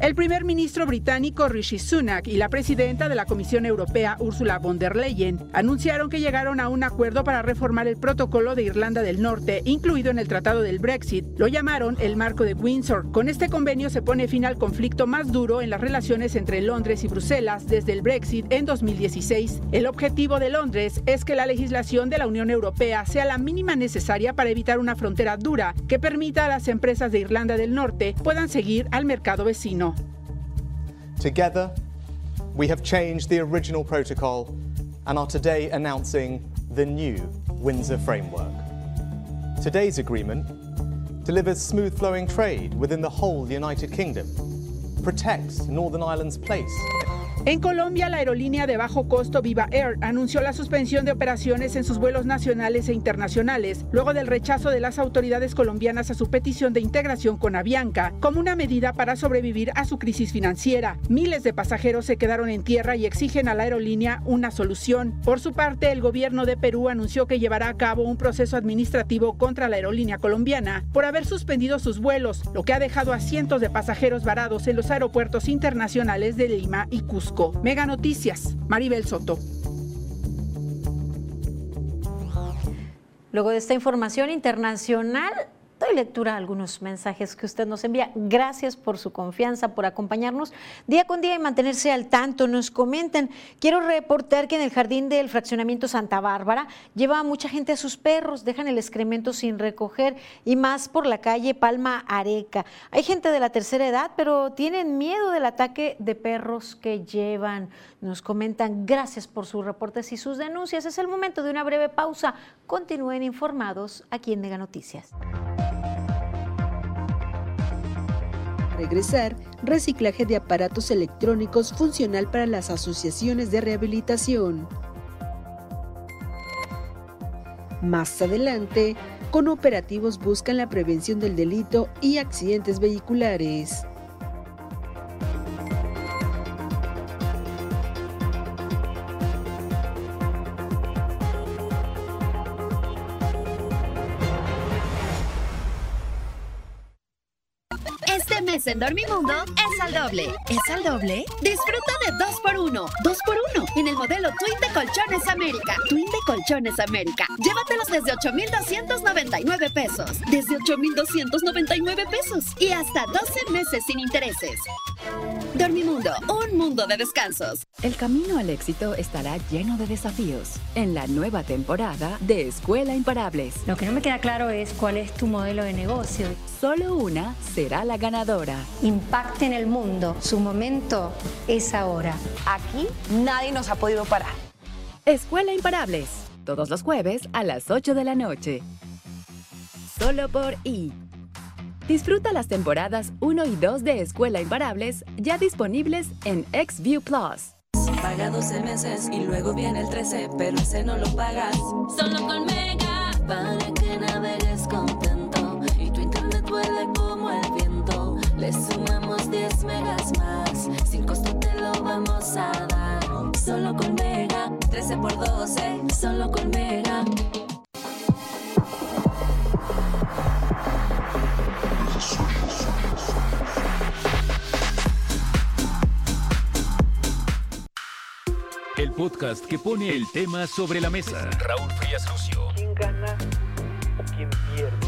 El primer ministro británico Rishi Sunak y la presidenta de la Comisión Europea Ursula von der Leyen anunciaron que llegaron a un acuerdo para reformar el protocolo de Irlanda del Norte, incluido en el Tratado del Brexit. Lo llamaron el Marco de Windsor. Con este convenio se pone fin al conflicto más duro en las relaciones entre Londres y Bruselas desde el Brexit en 2016. El objetivo de Londres es que la legislación de la Unión Europea sea la mínima necesaria para evitar una frontera dura que permita a las empresas de Irlanda del Norte puedan seguir al mercado vecino. Together, we have changed the original protocol and are today announcing the new Windsor Framework. Today's agreement delivers smooth flowing trade within the whole United Kingdom, protects Northern Ireland's place En Colombia, la aerolínea de bajo costo Viva Air anunció la suspensión de operaciones en sus vuelos nacionales e internacionales, luego del rechazo de las autoridades colombianas a su petición de integración con Avianca, como una medida para sobrevivir a su crisis financiera. Miles de pasajeros se quedaron en tierra y exigen a la aerolínea una solución. Por su parte, el gobierno de Perú anunció que llevará a cabo un proceso administrativo contra la aerolínea colombiana por haber suspendido sus vuelos, lo que ha dejado a cientos de pasajeros varados en los aeropuertos internacionales de Lima y Cusco. Mega Noticias, Maribel Soto. Luego de esta información internacional, doy lectura a algunos mensajes que usted nos envía. Gracias por su confianza, por acompañarnos día con día y mantenerse al tanto. Nos comentan, quiero reportar que en el jardín del fraccionamiento Santa Bárbara lleva mucha gente a sus perros, dejan el excremento sin recoger y más por la calle Palma Areca. Hay gente de la tercera edad, pero tienen miedo del ataque de perros que llevan. Nos comentan, gracias por sus reportes y sus denuncias. Es el momento de una breve pausa. Continúen informados aquí en Mega Noticias. regresar, reciclaje de aparatos electrónicos funcional para las asociaciones de rehabilitación. Más adelante, con operativos buscan la prevención del delito y accidentes vehiculares. En Dormimundo es al doble. ¿Es al doble? Disfruta de 2x1. 2x1 en el modelo Twin de Colchones América. Twin de Colchones América. Llévatelos desde 8,299 pesos. Desde 8,299 pesos. Y hasta 12 meses sin intereses. Dormimundo, un mundo de descansos. El camino al éxito estará lleno de desafíos en la nueva temporada de Escuela Imparables. Lo que no me queda claro es cuál es tu modelo de negocio. Solo una será la ganadora. Impacte en el mundo. Su momento es ahora. Aquí nadie nos ha podido parar. Escuela Imparables, todos los jueves a las 8 de la noche. Solo por I. Disfruta las temporadas 1 y 2 de Escuela Imparables ya disponibles en XView Plus. Paga 12 meses y luego viene el 13, pero ese no lo pagas. Solo con Mega, para que navegues contento megas más. Sin costo te lo vamos a dar. Solo con Mega. 13 por 12. Solo con Mega. El podcast que pone el tema sobre la mesa. Raúl Frías Lucio. ¿Quién gana? ¿Quién pierde?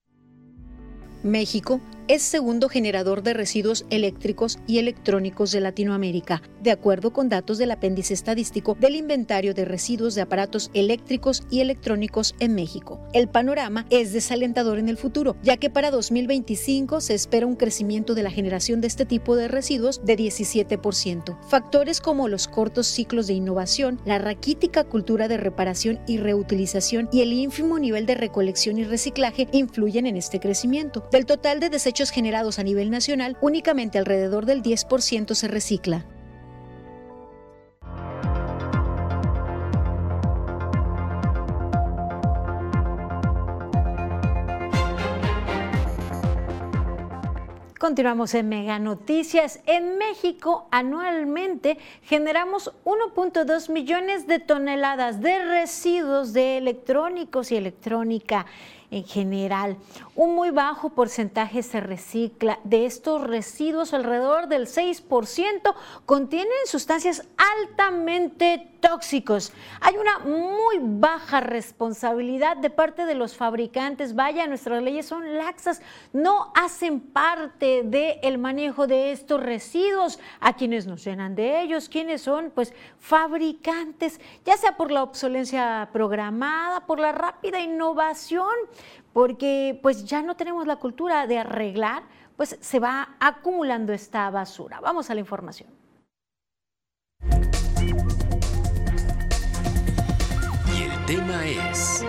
México es segundo generador de residuos eléctricos y electrónicos de Latinoamérica, de acuerdo con datos del apéndice estadístico del inventario de residuos de aparatos eléctricos y electrónicos en México. El panorama es desalentador en el futuro, ya que para 2025 se espera un crecimiento de la generación de este tipo de residuos de 17%. Factores como los cortos ciclos de innovación, la raquítica cultura de reparación y reutilización y el ínfimo nivel de recolección y reciclaje influyen en este crecimiento. Del total de desechos generados a nivel nacional, únicamente alrededor del 10% se recicla. Continuamos en Mega Noticias. En México anualmente generamos 1.2 millones de toneladas de residuos de electrónicos y electrónica en general. Un muy bajo porcentaje se recicla. De estos residuos, alrededor del 6% contienen sustancias altamente tóxicos. Hay una muy baja responsabilidad de parte de los fabricantes. Vaya, nuestras leyes son laxas, no hacen parte del manejo de estos residuos. A quienes nos llenan de ellos, quienes son, pues, fabricantes, ya sea por la obsolencia programada, por la rápida innovación, porque pues ya no tenemos la cultura de arreglar, pues se va acumulando esta basura. Vamos a la información. Y el tema es...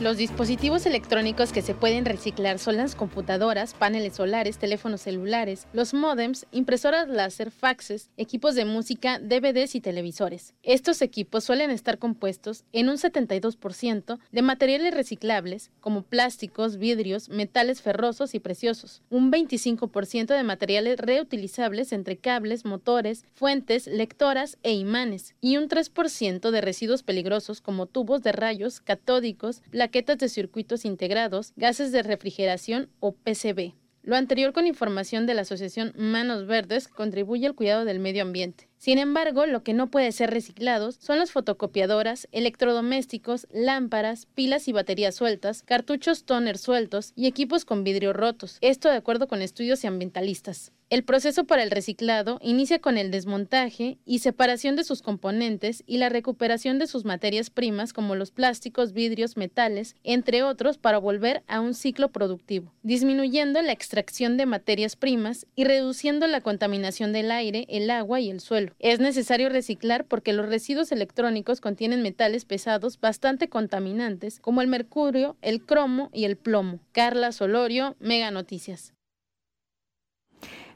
Los dispositivos electrónicos que se pueden reciclar son las computadoras, paneles solares, teléfonos celulares, los modems, impresoras láser, faxes, equipos de música, DVDs y televisores. Estos equipos suelen estar compuestos en un 72% de materiales reciclables como plásticos, vidrios, metales ferrosos y preciosos, un 25% de materiales reutilizables entre cables, motores, fuentes, lectoras e imanes y un 3% de residuos peligrosos como tubos de rayos, catódicos, plaquetas de circuitos integrados, gases de refrigeración o PCB. Lo anterior con información de la Asociación Manos Verdes contribuye al cuidado del medio ambiente. Sin embargo, lo que no puede ser reciclados son las fotocopiadoras, electrodomésticos, lámparas, pilas y baterías sueltas, cartuchos toner sueltos y equipos con vidrio rotos. Esto de acuerdo con estudios ambientalistas. El proceso para el reciclado inicia con el desmontaje y separación de sus componentes y la recuperación de sus materias primas como los plásticos, vidrios, metales, entre otros, para volver a un ciclo productivo, disminuyendo la extracción de materias primas y reduciendo la contaminación del aire, el agua y el suelo. Es necesario reciclar porque los residuos electrónicos contienen metales pesados bastante contaminantes como el mercurio, el cromo y el plomo. Carla Solorio, Mega Noticias.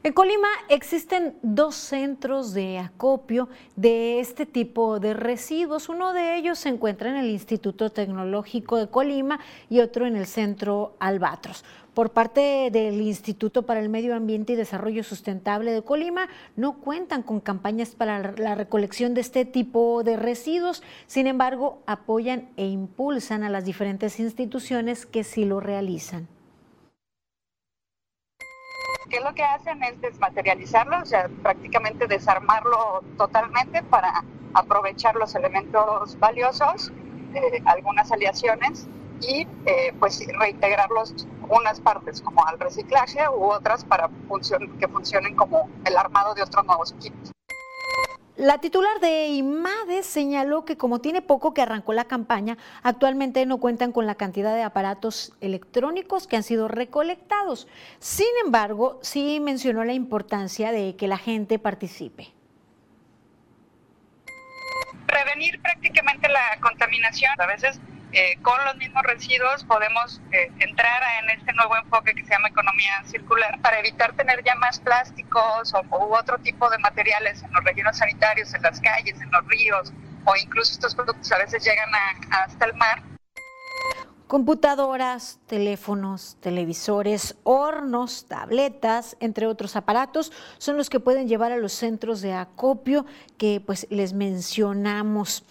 En Colima existen dos centros de acopio de este tipo de residuos. Uno de ellos se encuentra en el Instituto Tecnológico de Colima y otro en el Centro Albatros. Por parte del Instituto para el Medio Ambiente y Desarrollo Sustentable de Colima, no cuentan con campañas para la recolección de este tipo de residuos. Sin embargo, apoyan e impulsan a las diferentes instituciones que sí lo realizan. ¿Qué es lo que hacen? Es desmaterializarlo, o sea, prácticamente desarmarlo totalmente para aprovechar los elementos valiosos, eh, algunas aleaciones y eh, pues reintegrarlos unas partes como al reciclaje u otras para que funcionen como el armado de otros nuevos equipos. La titular de IMADES señaló que como tiene poco que arrancó la campaña, actualmente no cuentan con la cantidad de aparatos electrónicos que han sido recolectados. Sin embargo, sí mencionó la importancia de que la gente participe. Prevenir prácticamente la contaminación. A veces eh, con los mismos residuos podemos eh, entrar en este nuevo enfoque que se llama economía circular para evitar tener ya más plásticos o, u otro tipo de materiales en los rellenos sanitarios, en las calles, en los ríos o incluso estos productos a veces llegan hasta el mar. Computadoras, teléfonos, televisores, hornos, tabletas, entre otros aparatos, son los que pueden llevar a los centros de acopio que pues les mencionamos.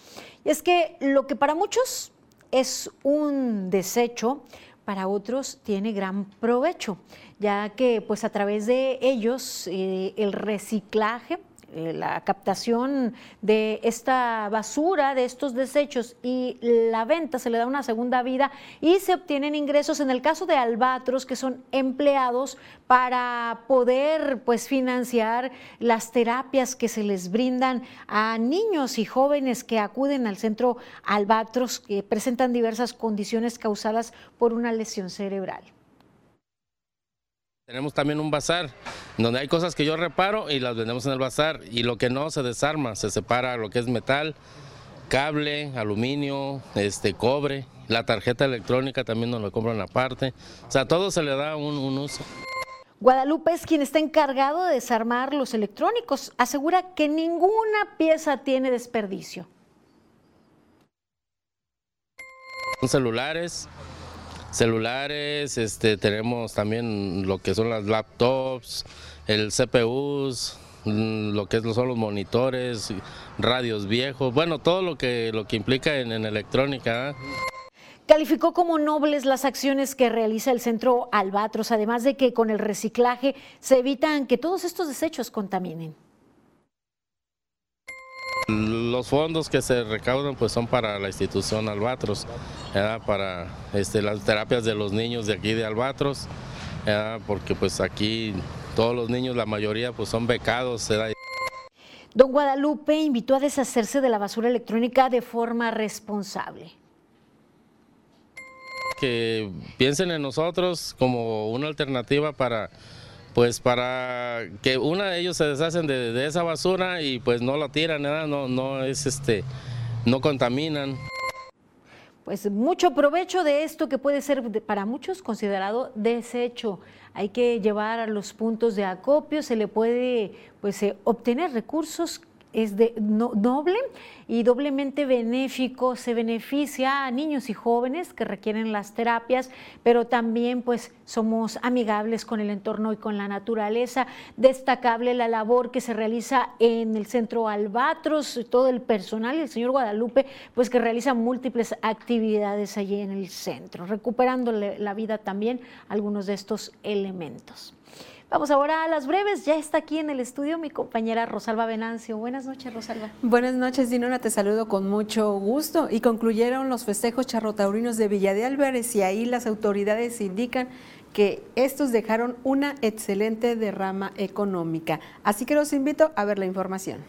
Y es que lo que para muchos es un desecho, para otros tiene gran provecho, ya que pues a través de ellos eh, el reciclaje eh, la captación de esta basura, de estos desechos y la venta se le da una segunda vida y se obtienen ingresos en el caso de albatros que son empleados para poder pues financiar las terapias que se les brindan a niños y jóvenes que acuden al centro albatros que presentan diversas condiciones causadas por una lesión cerebral. Tenemos también un bazar donde hay cosas que yo reparo y las vendemos en el bazar y lo que no se desarma, se separa lo que es metal, cable, aluminio, este cobre, la tarjeta electrónica también nos la compran aparte, o sea, todo se le da un, un uso. Guadalupe es quien está encargado de desarmar los electrónicos. Asegura que ninguna pieza tiene desperdicio. Celulares, celulares, este, tenemos también lo que son las laptops, el CPUs, mm, lo que son los monitores, radios viejos, bueno, todo lo que, lo que implica en, electrónica. ¿ah? Calificó como nobles las acciones que realiza el Centro Albatros, además de que con el reciclaje se evitan que todos estos desechos contaminen. Los fondos que se recaudan pues son para la institución Albatros, para este, las terapias de los niños de aquí de Albatros, porque pues aquí todos los niños, la mayoría pues son becados. Don Guadalupe invitó a deshacerse de la basura electrónica de forma responsable. Que piensen en nosotros como una alternativa para pues para que una de ellos se deshacen de, esa basura y pues no la tiran, nada, no, no es este, no contaminan. Pues mucho provecho de esto que puede ser para muchos considerado desecho. Hay que llevar a los puntos de acopio, se le puede pues eh, obtener recursos es de, noble y doblemente benéfico, se beneficia a niños y jóvenes que requieren las terapias, pero también pues somos amigables con el entorno y con la naturaleza. Destacable la labor que se realiza en el centro Albatros, todo el personal y el señor Guadalupe, pues que realiza múltiples actividades allí en el centro, recuperándole la vida también algunos de estos elementos. Vamos ahora a las breves. Ya está aquí en el estudio mi compañera Rosalba Venancio. Buenas noches, Rosalba. Buenas noches, Dinora. Te saludo con mucho gusto. Y concluyeron los festejos charrotaurinos de Villa de Álvarez y ahí las autoridades indican que estos dejaron una excelente derrama económica. Así que los invito a ver la información.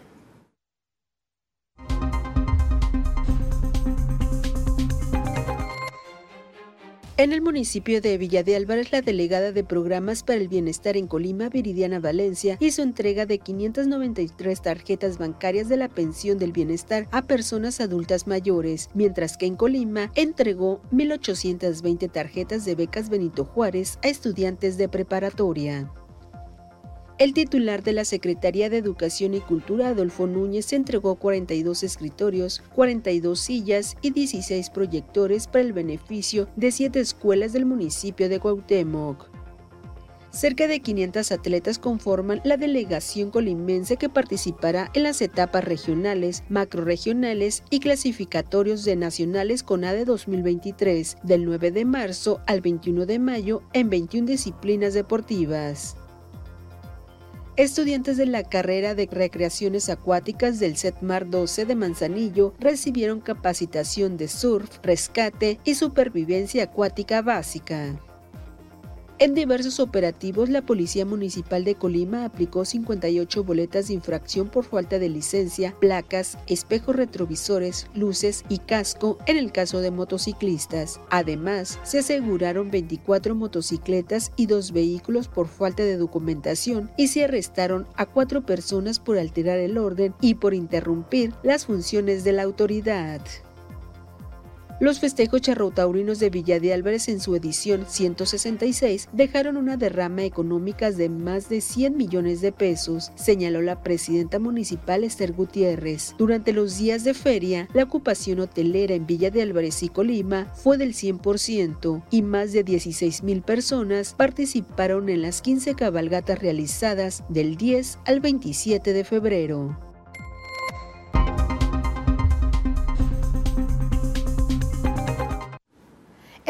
En el municipio de Villa de Álvarez, la delegada de Programas para el Bienestar en Colima, Viridiana Valencia, hizo entrega de 593 tarjetas bancarias de la pensión del bienestar a personas adultas mayores, mientras que en Colima entregó 1.820 tarjetas de becas Benito Juárez a estudiantes de preparatoria. El titular de la Secretaría de Educación y Cultura, Adolfo Núñez, entregó 42 escritorios, 42 sillas y 16 proyectores para el beneficio de siete escuelas del municipio de Cuauhtémoc. Cerca de 500 atletas conforman la delegación colimense que participará en las etapas regionales, macroregionales y clasificatorios de nacionales con ADE 2023, del 9 de marzo al 21 de mayo en 21 disciplinas deportivas. Estudiantes de la carrera de recreaciones acuáticas del CETMAR 12 de Manzanillo recibieron capacitación de surf, rescate y supervivencia acuática básica. En diversos operativos, la Policía Municipal de Colima aplicó 58 boletas de infracción por falta de licencia, placas, espejos retrovisores, luces y casco en el caso de motociclistas. Además, se aseguraron 24 motocicletas y dos vehículos por falta de documentación y se arrestaron a cuatro personas por alterar el orden y por interrumpir las funciones de la autoridad. Los festejos charrotaurinos de Villa de Álvarez en su edición 166 dejaron una derrama económica de más de 100 millones de pesos, señaló la presidenta municipal Esther Gutiérrez. Durante los días de feria, la ocupación hotelera en Villa de Álvarez y Colima fue del 100% y más de 16 mil personas participaron en las 15 cabalgatas realizadas del 10 al 27 de febrero.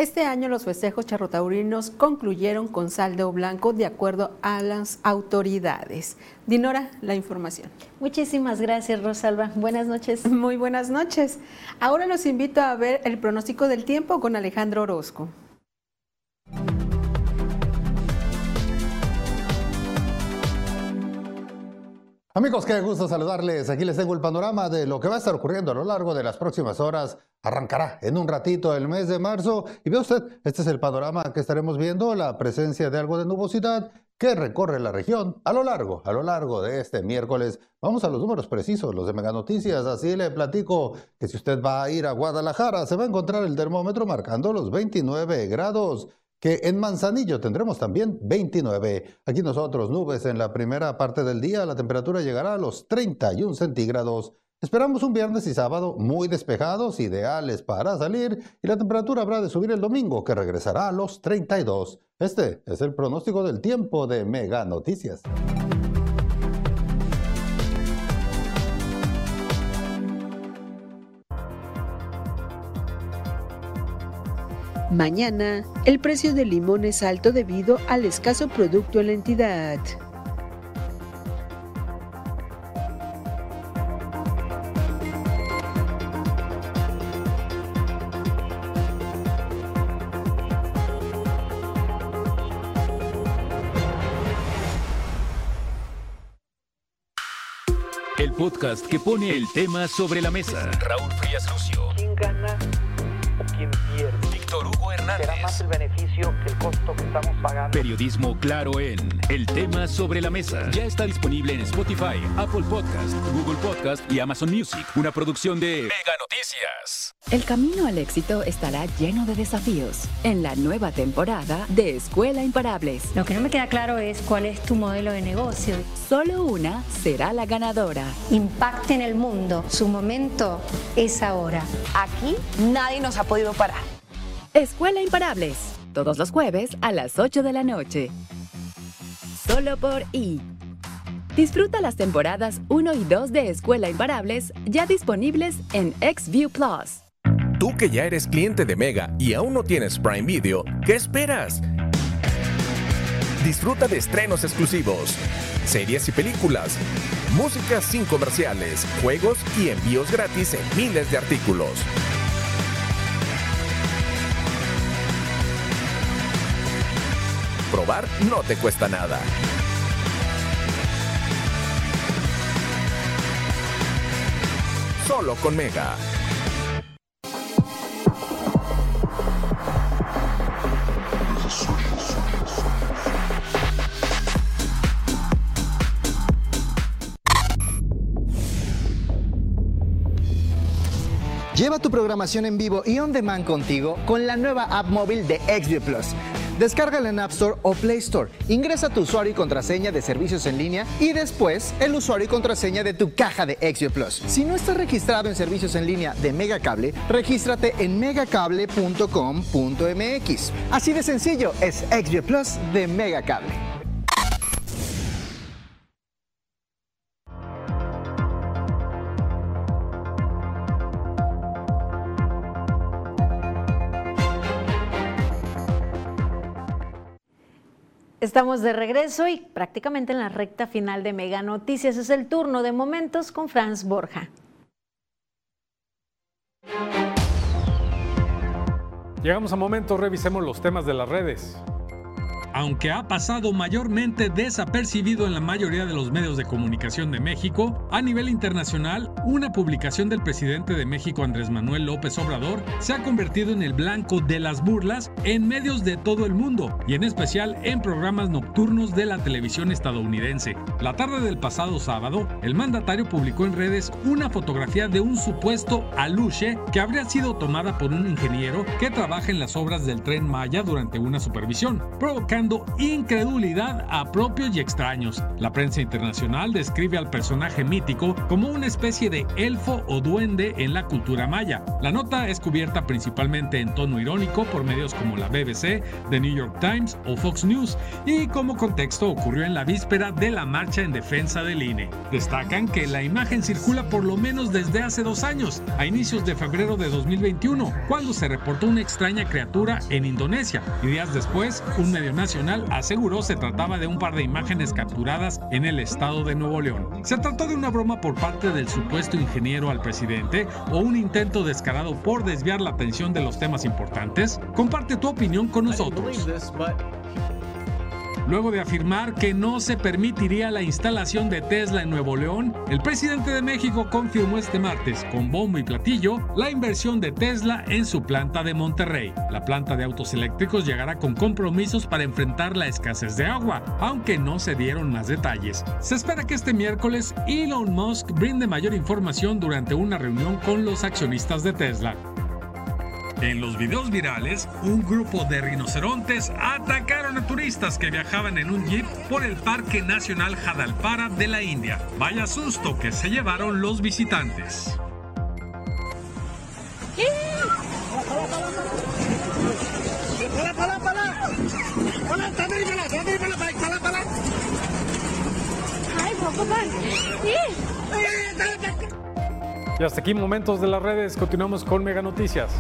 Este año los festejos charrotaurinos concluyeron con saldo blanco de acuerdo a las autoridades. Dinora, la información. Muchísimas gracias, Rosalba. Buenas noches. Muy buenas noches. Ahora los invito a ver el pronóstico del tiempo con Alejandro Orozco. Amigos, qué gusto saludarles. Aquí les tengo el panorama de lo que va a estar ocurriendo a lo largo de las próximas horas. Arrancará en un ratito el mes de marzo y ve usted, este es el panorama que estaremos viendo, la presencia de algo de nubosidad que recorre la región a lo largo, a lo largo de este miércoles. Vamos a los números precisos, los de Mega Noticias. Así le platico que si usted va a ir a Guadalajara, se va a encontrar el termómetro marcando los 29 grados que en Manzanillo tendremos también 29. Aquí nosotros nubes en la primera parte del día, la temperatura llegará a los 31 centígrados. Esperamos un viernes y sábado muy despejados, ideales para salir, y la temperatura habrá de subir el domingo, que regresará a los 32. Este es el pronóstico del tiempo de Mega Noticias. Mañana, el precio del limón es alto debido al escaso producto en la entidad. El podcast que pone el tema sobre la mesa. Raúl Frías Lucio. ¿Quién gana Hernández. más el beneficio que el costo que estamos pagando. Periodismo claro en El tema sobre la mesa. Ya está disponible en Spotify, Apple Podcast, Google Podcast y Amazon Music. Una producción de Mega Noticias. El camino al éxito estará lleno de desafíos en la nueva temporada de Escuela Imparables. Lo que no me queda claro es cuál es tu modelo de negocio. Solo una será la ganadora. Impacte en el mundo. Su momento es ahora. Aquí nadie nos ha podido parar. Escuela Imparables, todos los jueves a las 8 de la noche. Solo por I. Disfruta las temporadas 1 y 2 de Escuela Imparables ya disponibles en XView Plus. Tú que ya eres cliente de Mega y aún no tienes Prime Video, ¿qué esperas? Disfruta de estrenos exclusivos, series y películas, música sin comerciales, juegos y envíos gratis en miles de artículos. Probar no te cuesta nada. Solo con Mega. Lleva tu programación en vivo y on demand contigo con la nueva app móvil de XView Plus. Descárgala en App Store o Play Store. Ingresa tu usuario y contraseña de servicios en línea y después el usuario y contraseña de tu caja de XView Plus. Si no estás registrado en servicios en línea de Megacable, regístrate en megacable.com.mx. Así de sencillo es XView Plus de Megacable. Estamos de regreso y prácticamente en la recta final de Mega Noticias. Es el turno de momentos con Franz Borja. Llegamos a momentos, revisemos los temas de las redes. Aunque ha pasado mayormente desapercibido en la mayoría de los medios de comunicación de México, a nivel internacional, una publicación del presidente de México Andrés Manuel López Obrador se ha convertido en el blanco de las burlas en medios de todo el mundo y en especial en programas nocturnos de la televisión estadounidense. La tarde del pasado sábado, el mandatario publicó en redes una fotografía de un supuesto aluche que habría sido tomada por un ingeniero que trabaja en las obras del tren Maya durante una supervisión, provocando incredulidad a propios y extraños. La prensa internacional describe al personaje mítico como una especie de elfo o duende en la cultura maya. La nota es cubierta principalmente en tono irónico por medios como la BBC, The New York Times o Fox News y como contexto ocurrió en la víspera de la marcha en defensa del INE. Destacan que la imagen circula por lo menos desde hace dos años, a inicios de febrero de 2021, cuando se reportó una extraña criatura en Indonesia y días después un medio nacional aseguró se trataba de un par de imágenes capturadas en el estado de Nuevo León. ¿Se trató de una broma por parte del supuesto ingeniero al presidente o un intento descarado por desviar la atención de los temas importantes? Comparte tu opinión con nosotros. Luego de afirmar que no se permitiría la instalación de Tesla en Nuevo León, el presidente de México confirmó este martes, con bombo y platillo, la inversión de Tesla en su planta de Monterrey. La planta de autos eléctricos llegará con compromisos para enfrentar la escasez de agua, aunque no se dieron más detalles. Se espera que este miércoles Elon Musk brinde mayor información durante una reunión con los accionistas de Tesla. En los videos virales, un grupo de rinocerontes atacaron a turistas que viajaban en un jeep por el Parque Nacional Jadalpara de la India. Vaya susto que se llevaron los visitantes. Y hasta aquí momentos de las redes. Continuamos con Mega Noticias.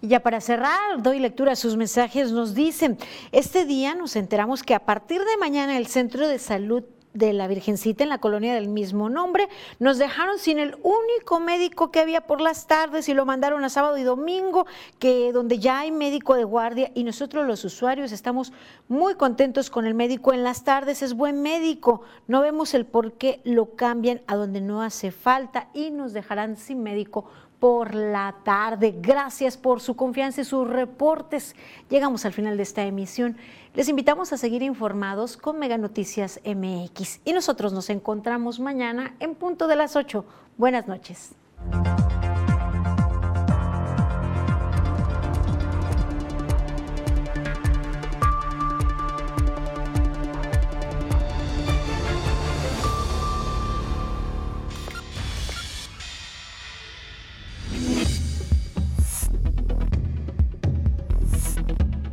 Y ya para cerrar, doy lectura a sus mensajes. Nos dicen, este día nos enteramos que a partir de mañana el Centro de Salud de la Virgencita en la colonia del mismo nombre. Nos dejaron sin el único médico que había por las tardes y lo mandaron a sábado y domingo, que donde ya hay médico de guardia y nosotros los usuarios estamos muy contentos con el médico en las tardes, es buen médico. No vemos el por qué lo cambian a donde no hace falta y nos dejarán sin médico por la tarde. Gracias por su confianza y sus reportes. Llegamos al final de esta emisión. Les invitamos a seguir informados con Mega Noticias MX y nosotros nos encontramos mañana en punto de las 8. Buenas noches.